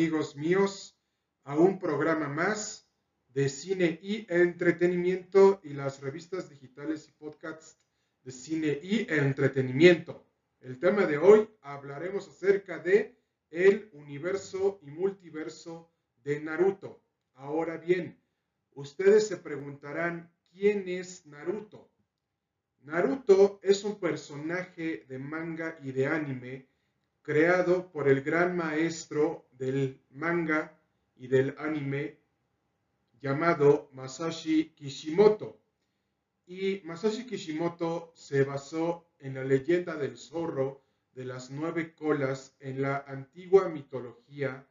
Amigos míos, a un programa más de cine y entretenimiento y las revistas digitales y podcasts de cine y entretenimiento. El tema de hoy hablaremos acerca de el universo y multiverso de Naruto. Ahora bien, ustedes se preguntarán, ¿quién es Naruto? Naruto es un personaje de manga y de anime creado por el gran maestro del manga y del anime llamado Masashi Kishimoto. Y Masashi Kishimoto se basó en la leyenda del zorro de las nueve colas en la antigua mitología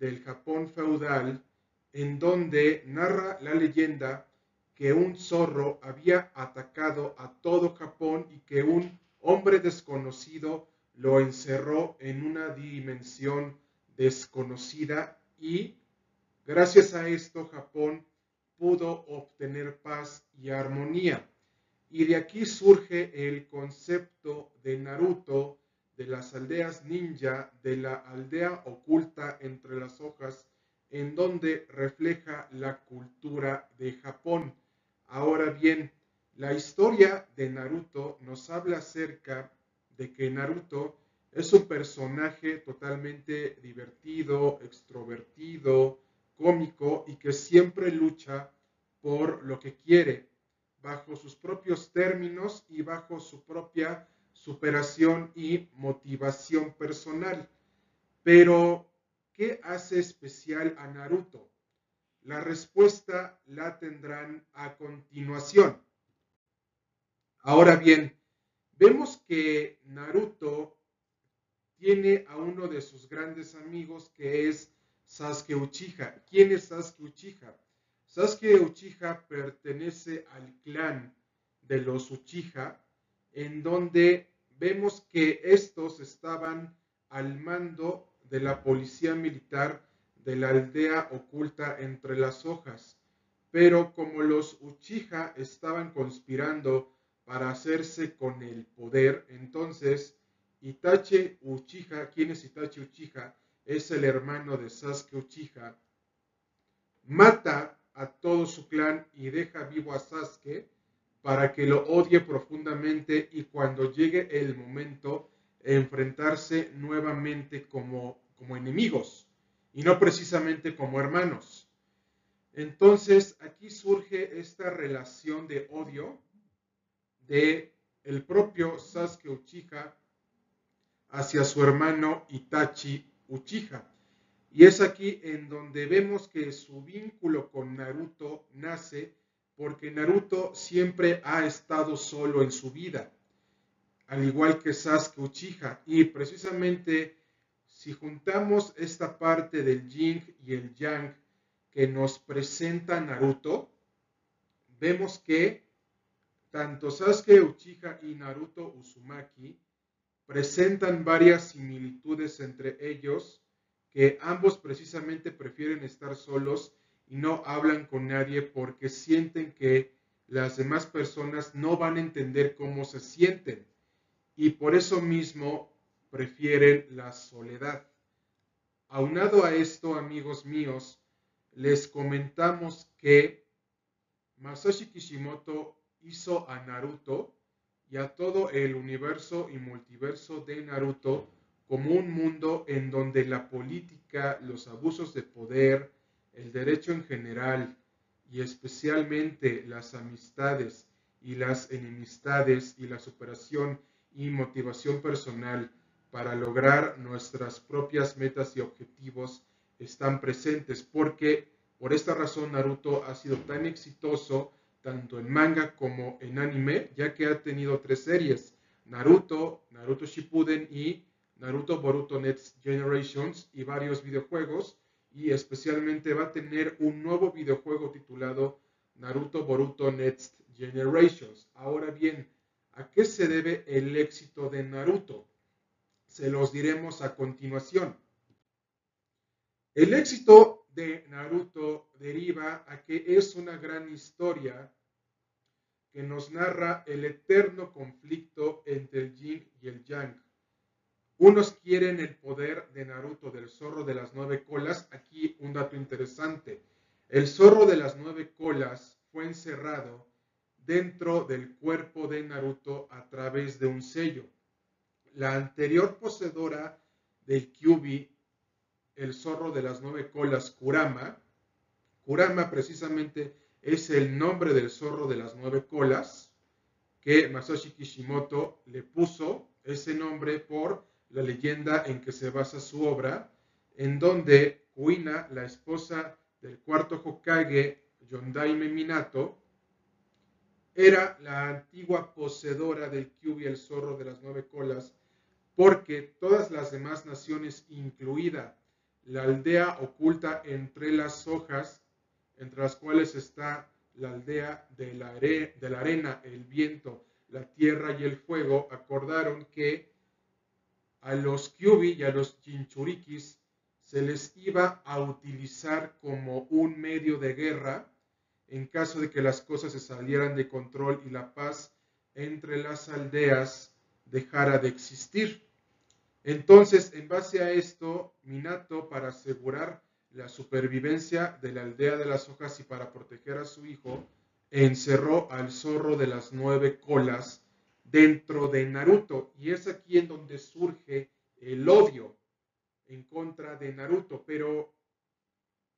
del Japón feudal, en donde narra la leyenda que un zorro había atacado a todo Japón y que un hombre desconocido lo encerró en una dimensión desconocida y gracias a esto Japón pudo obtener paz y armonía. Y de aquí surge el concepto de Naruto, de las aldeas ninja, de la aldea oculta entre las hojas, en donde refleja la cultura de Japón. Ahora bien, la historia de Naruto nos habla acerca de que Naruto es un personaje totalmente divertido, extrovertido, cómico y que siempre lucha por lo que quiere, bajo sus propios términos y bajo su propia superación y motivación personal. Pero, ¿qué hace especial a Naruto? La respuesta la tendrán a continuación. Ahora bien, vemos que Naruto tiene a uno de sus grandes amigos que es Sasuke Uchiha. ¿Quién es Sasuke Uchiha? Sasuke Uchiha pertenece al clan de los Uchiha, en donde vemos que estos estaban al mando de la policía militar de la aldea oculta entre las hojas. Pero como los Uchiha estaban conspirando para hacerse con el poder, entonces Itachi Uchiha, ¿quién es Itachi Uchiha? Es el hermano de Sasuke Uchiha. Mata a todo su clan y deja vivo a Sasuke para que lo odie profundamente y cuando llegue el momento enfrentarse nuevamente como, como enemigos y no precisamente como hermanos. Entonces aquí surge esta relación de odio de el propio Sasuke Uchiha hacia su hermano Itachi Uchiha. Y es aquí en donde vemos que su vínculo con Naruto nace porque Naruto siempre ha estado solo en su vida, al igual que Sasuke Uchiha. Y precisamente si juntamos esta parte del yin y el yang que nos presenta Naruto, vemos que tanto Sasuke Uchiha y Naruto Uzumaki presentan varias similitudes entre ellos que ambos precisamente prefieren estar solos y no hablan con nadie porque sienten que las demás personas no van a entender cómo se sienten y por eso mismo prefieren la soledad. Aunado a esto, amigos míos, les comentamos que Masashi Kishimoto hizo a Naruto y a todo el universo y multiverso de Naruto como un mundo en donde la política, los abusos de poder, el derecho en general y especialmente las amistades y las enemistades y la superación y motivación personal para lograr nuestras propias metas y objetivos están presentes porque por esta razón Naruto ha sido tan exitoso tanto en manga como en anime ya que ha tenido tres series Naruto, Naruto Shippuden y Naruto Boruto Next Generations y varios videojuegos y especialmente va a tener un nuevo videojuego titulado Naruto Boruto Next Generations. Ahora bien, ¿a qué se debe el éxito de Naruto? Se los diremos a continuación. El éxito de Naruto deriva a que es una gran historia que nos narra el eterno conflicto entre el yin y el yang. Unos quieren el poder de Naruto del zorro de las nueve colas. Aquí un dato interesante. El zorro de las nueve colas fue encerrado dentro del cuerpo de Naruto a través de un sello. La anterior poseedora del Kyubi, el zorro de las nueve colas, Kurama, Kurama precisamente es el nombre del zorro de las nueve colas que Masashi Kishimoto le puso ese nombre por la leyenda en que se basa su obra, en donde Kuina, la esposa del cuarto Hokage, Yondaime Minato, era la antigua poseedora del Kyubi, el zorro de las nueve colas, porque todas las demás naciones, incluida la aldea oculta entre las hojas, entre las cuales está la aldea de la, de la arena, el viento, la tierra y el fuego, acordaron que a los Kyubi y a los Chinchurikis se les iba a utilizar como un medio de guerra en caso de que las cosas se salieran de control y la paz entre las aldeas dejara de existir. Entonces, en base a esto, Minato, para asegurar la supervivencia de la aldea de las hojas y para proteger a su hijo, encerró al zorro de las nueve colas dentro de Naruto. Y es aquí en donde surge el odio en contra de Naruto. Pero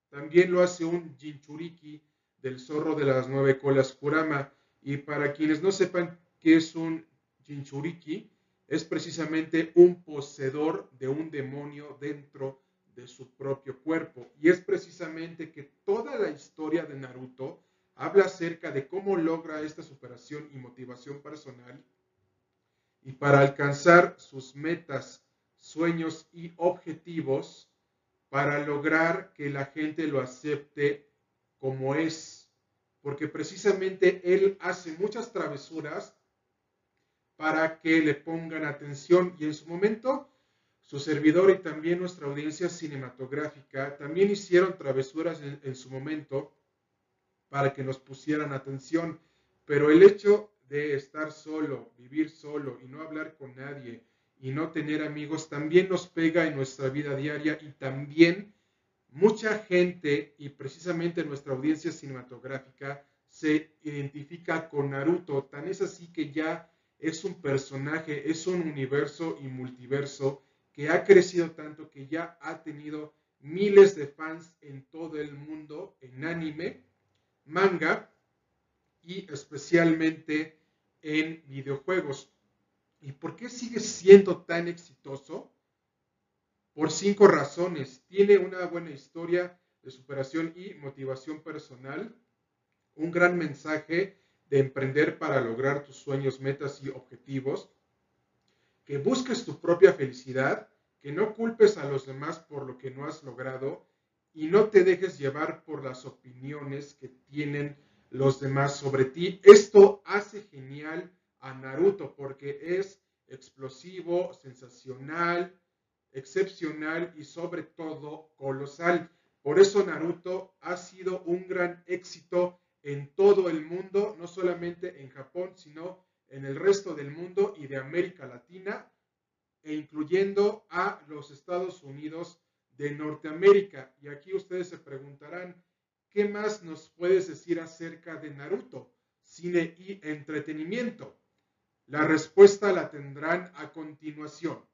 también lo hace un Jinchuriki del zorro de las nueve colas Kurama. Y para quienes no sepan qué es un Jinchuriki, es precisamente un poseedor de un demonio dentro de su propio cuerpo. Y es precisamente que toda la historia de Naruto habla acerca de cómo logra esta superación y motivación personal y para alcanzar sus metas, sueños y objetivos, para lograr que la gente lo acepte como es. Porque precisamente él hace muchas travesuras para que le pongan atención y en su momento su servidor y también nuestra audiencia cinematográfica también hicieron travesuras en, su momento para que nos pusieran atención, pero el hecho de estar solo, vivir solo y no hablar con nadie y no tener amigos también nos pega en nuestra vida diaria y también mucha gente y precisamente nuestra audiencia cinematográfica se identifica con Naruto, tan es así que ya es un personaje, es un universo y multiverso que ha crecido tanto que ya ha tenido miles de fans en todo el mundo en anime, manga y especialmente en videojuegos. ¿Y por qué sigue siendo tan exitoso? Por cinco razones. Tiene una buena historia de superación y motivación personal, un gran mensaje de emprender para lograr tus sueños, metas y objetivos, que busques tu propia felicidad, que no culpes a los demás por lo que no has logrado y no te dejes llevar por las opiniones que tienen los demás sobre ti. Esto hace genial a Naruto porque es explosivo, sensacional, excepcional y sobre todo colosal. Por eso Naruto ha sido un gran éxito en todo el mundo, no solamente en Japón, sino en el resto del mundo y de América Latina, e incluyendo a los Estados Unidos de Norteamérica. Y aquí ustedes se preguntarán, ¿qué más nos puedes decir acerca de Naruto, cine y entretenimiento? La respuesta la tendrán a continuación.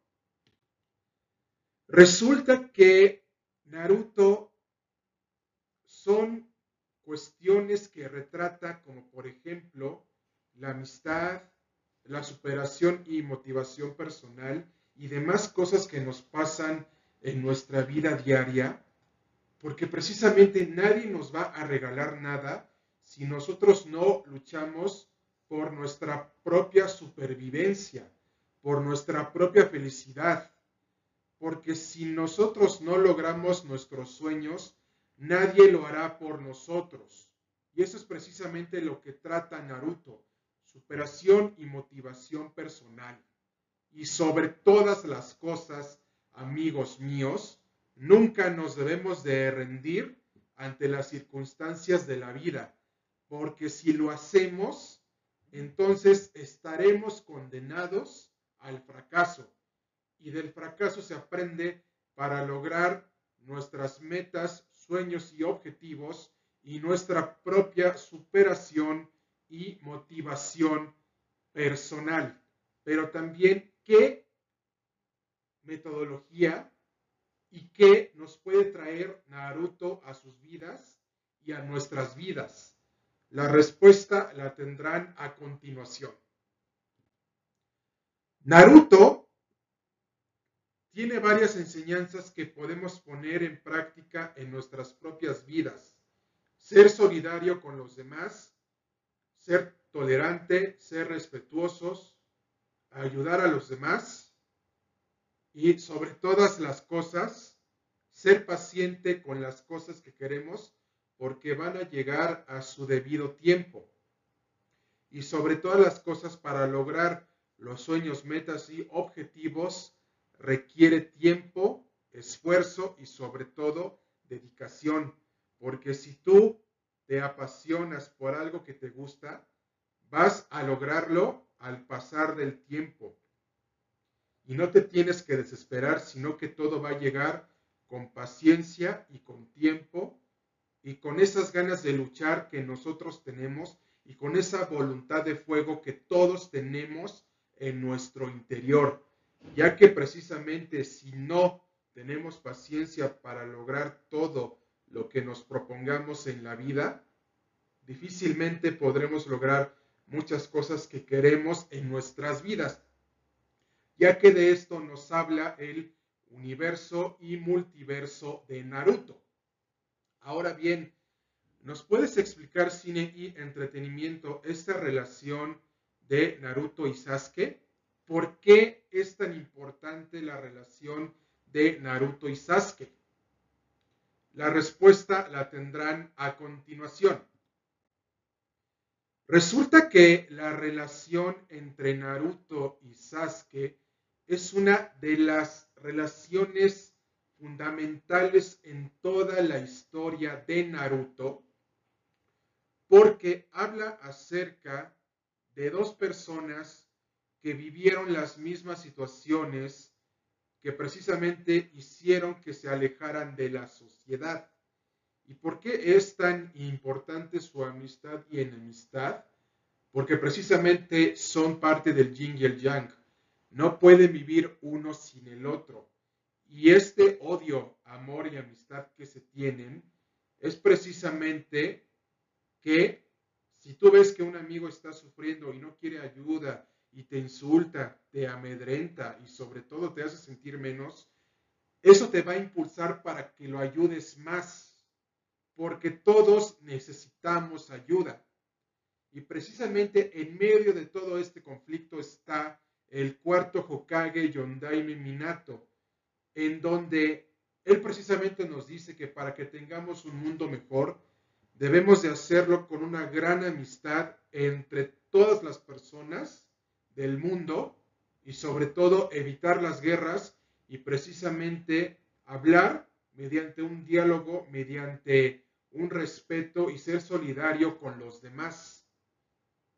Resulta que Naruto son cuestiones que retrata como por ejemplo la amistad, la superación y motivación personal y demás cosas que nos pasan en nuestra vida diaria, porque precisamente nadie nos va a regalar nada si nosotros no luchamos por nuestra propia supervivencia, por nuestra propia felicidad, porque si nosotros no logramos nuestros sueños, nadie lo hará por nosotros. Y eso es precisamente lo que trata Naruto, superación y motivación personal. Y sobre todas las cosas, amigos míos, nunca nos debemos de rendir ante las circunstancias de la vida, porque si lo hacemos, entonces estaremos condenados al fracaso. Y del fracaso se aprende para lograr nuestras metas, sueños y objetivos y nuestra propia superación y motivación personal. Pero también qué metodología y qué nos puede traer Naruto a sus vidas y a nuestras vidas. La respuesta la tendrán a continuación. Naruto tiene varias enseñanzas que podemos poner en práctica en nuestras propias vidas. Ser solidario con los demás, ser tolerante, ser respetuosos, ayudar a los demás y sobre todas las cosas, ser paciente con las cosas que queremos porque van a llegar a su debido tiempo. Y sobre todas las cosas para lograr los sueños, metas y objetivos requiere tiempo, esfuerzo y sobre todo dedicación. Porque si tú te apasionas por algo que te gusta, vas a lograrlo al pasar del tiempo. Y no te tienes que desesperar, sino que todo va a llegar con paciencia y con tiempo y con esas ganas de luchar que nosotros tenemos y con esa voluntad de fuego que todos tenemos en nuestro interior, ya que precisamente si no tenemos paciencia para lograr todo lo que nos propongamos en la vida, difícilmente podremos lograr muchas cosas que queremos en nuestras vidas, ya que de esto nos habla el universo y multiverso de Naruto. Ahora bien, ¿nos puedes explicar cine y entretenimiento esta relación de Naruto y Sasuke? ¿Por qué es tan importante la relación de Naruto y Sasuke? La respuesta la tendrán a continuación. Resulta que la relación entre Naruto y Sasuke es una de las relaciones fundamentales en toda la historia de Naruto porque habla acerca de dos personas que vivieron las mismas situaciones que precisamente hicieron que se alejaran de la sociedad. ¿Y por qué es tan importante su amistad y enemistad? Porque precisamente son parte del yin y el yang. No pueden vivir uno sin el otro. Y este odio, amor y amistad que se tienen es precisamente que si tú ves que un amigo está sufriendo y no quiere ayuda y te insulta, te amedrenta y sobre todo te hace sentir menos, eso te va a impulsar para que lo ayudes más porque todos necesitamos ayuda. Y precisamente en medio de todo este conflicto está el cuarto Hokage Yondaime Minato, en donde él precisamente nos dice que para que tengamos un mundo mejor, debemos de hacerlo con una gran amistad entre todas las personas del mundo y sobre todo evitar las guerras y precisamente hablar mediante un diálogo, mediante un respeto y ser solidario con los demás.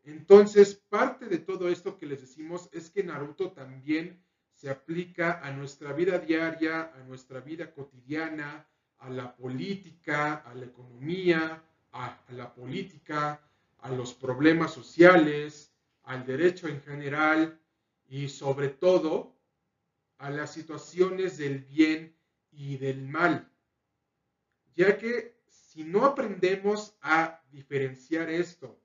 Entonces, parte de todo esto que les decimos es que Naruto también se aplica a nuestra vida diaria, a nuestra vida cotidiana, a la política, a la economía, a, la política, a los problemas sociales, al derecho en general y sobre todo a las situaciones del bien y del mal, ya que si no aprendemos a diferenciar esto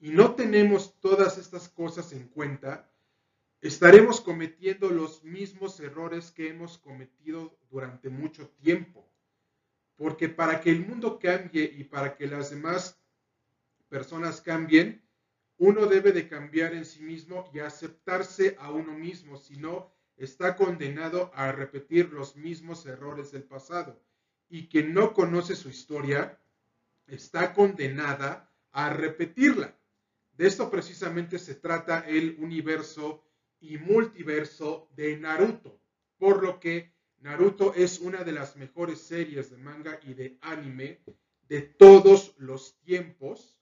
y no tenemos todas estas cosas en cuenta, estaremos cometiendo los mismos errores que hemos cometido durante mucho tiempo. Porque para que el mundo cambie y para que las demás personas cambien, uno debe de cambiar en sí mismo y aceptarse a uno mismo, si no, está condenado a repetir los mismos errores del pasado y que no conoce su historia está condenada a repetirla. De esto precisamente se trata el universo y multiverso de Naruto, por lo que Naruto es una de las mejores series de manga y de anime de todos los tiempos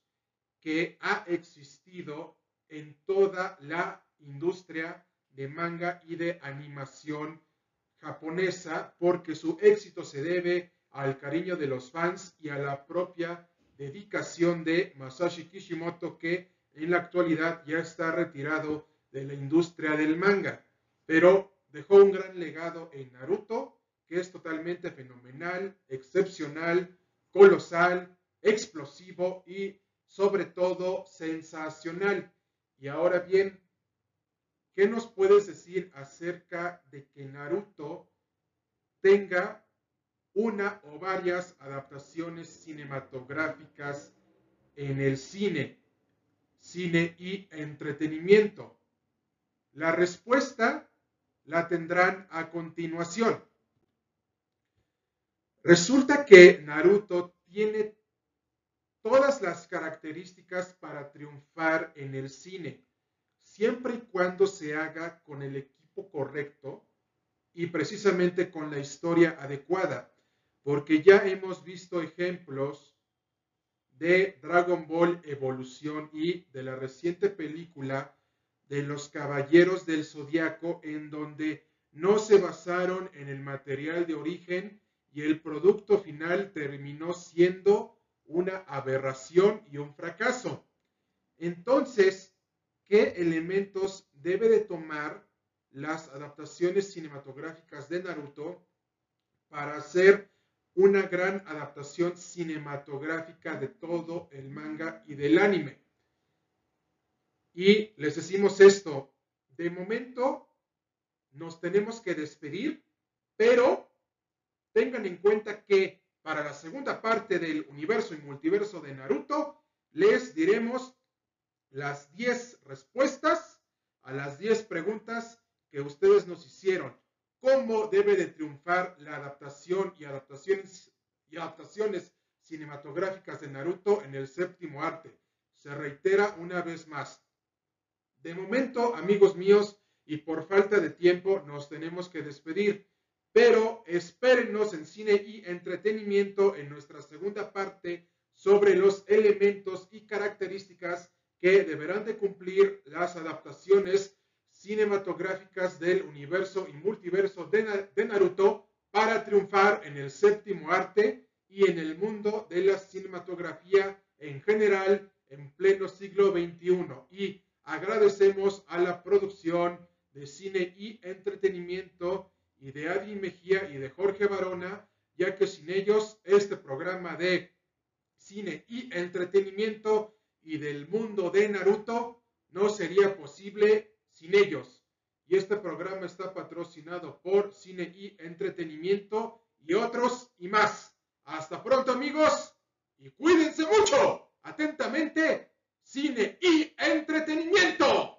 que ha existido en toda la industria de manga y de animación japonesa porque su éxito se debe al cariño de los fans y a la propia dedicación de Masashi Kishimoto que en la actualidad ya está retirado de la industria del manga, pero dejó un gran legado en Naruto que es totalmente fenomenal, excepcional, colosal, explosivo y sobre todo sensacional. Y ahora bien, ¿qué nos puedes decir acerca de que Naruto tenga una o varias adaptaciones cinematográficas en el cine, cine y entretenimiento? La respuesta la tendrán a continuación. Resulta que Naruto tiene todas las características para triunfar en el cine, siempre y cuando se haga con el equipo correcto y precisamente con la historia adecuada, porque ya hemos visto ejemplos de Dragon Ball Evolución y de la reciente película de los Caballeros del Zodiaco en donde no se basaron en el material de origen y el producto final terminó siendo una aberración y un fracaso. Entonces, ¿qué elementos debe de tomar las adaptaciones cinematográficas de Naruto para hacer una gran adaptación cinematográfica de todo el manga y del anime? Y les decimos esto, de momento nos tenemos que despedir, pero tengan en cuenta que para la segunda parte del universo y multiverso de Naruto, les diremos las 10 respuestas a las 10 preguntas que ustedes nos hicieron. ¿Cómo debe de triunfar la adaptación y adaptaciones, cinematográficas de Naruto en el séptimo arte? Se reitera una vez más. De momento, amigos míos, y por falta de tiempo, nos tenemos que despedir pero espérennos en cine y entretenimiento en nuestra segunda parte sobre los elementos y características que deberán de cumplir las adaptaciones cinematográficas del universo y multiverso de, Naruto para triunfar en el séptimo arte y en el mundo de la cinematografía en general en pleno siglo XXI. Y agradecemos a la producción de cine y entretenimiento y de Adi Mejía y de Jorge Barona, ya que sin ellos este programa de cine y entretenimiento y del mundo de Naruto no sería posible sin ellos. Y este programa está patrocinado por Cine y Entretenimiento y otros y más. Hasta pronto amigos y cuídense mucho. Atentamente, Cine y Entretenimiento.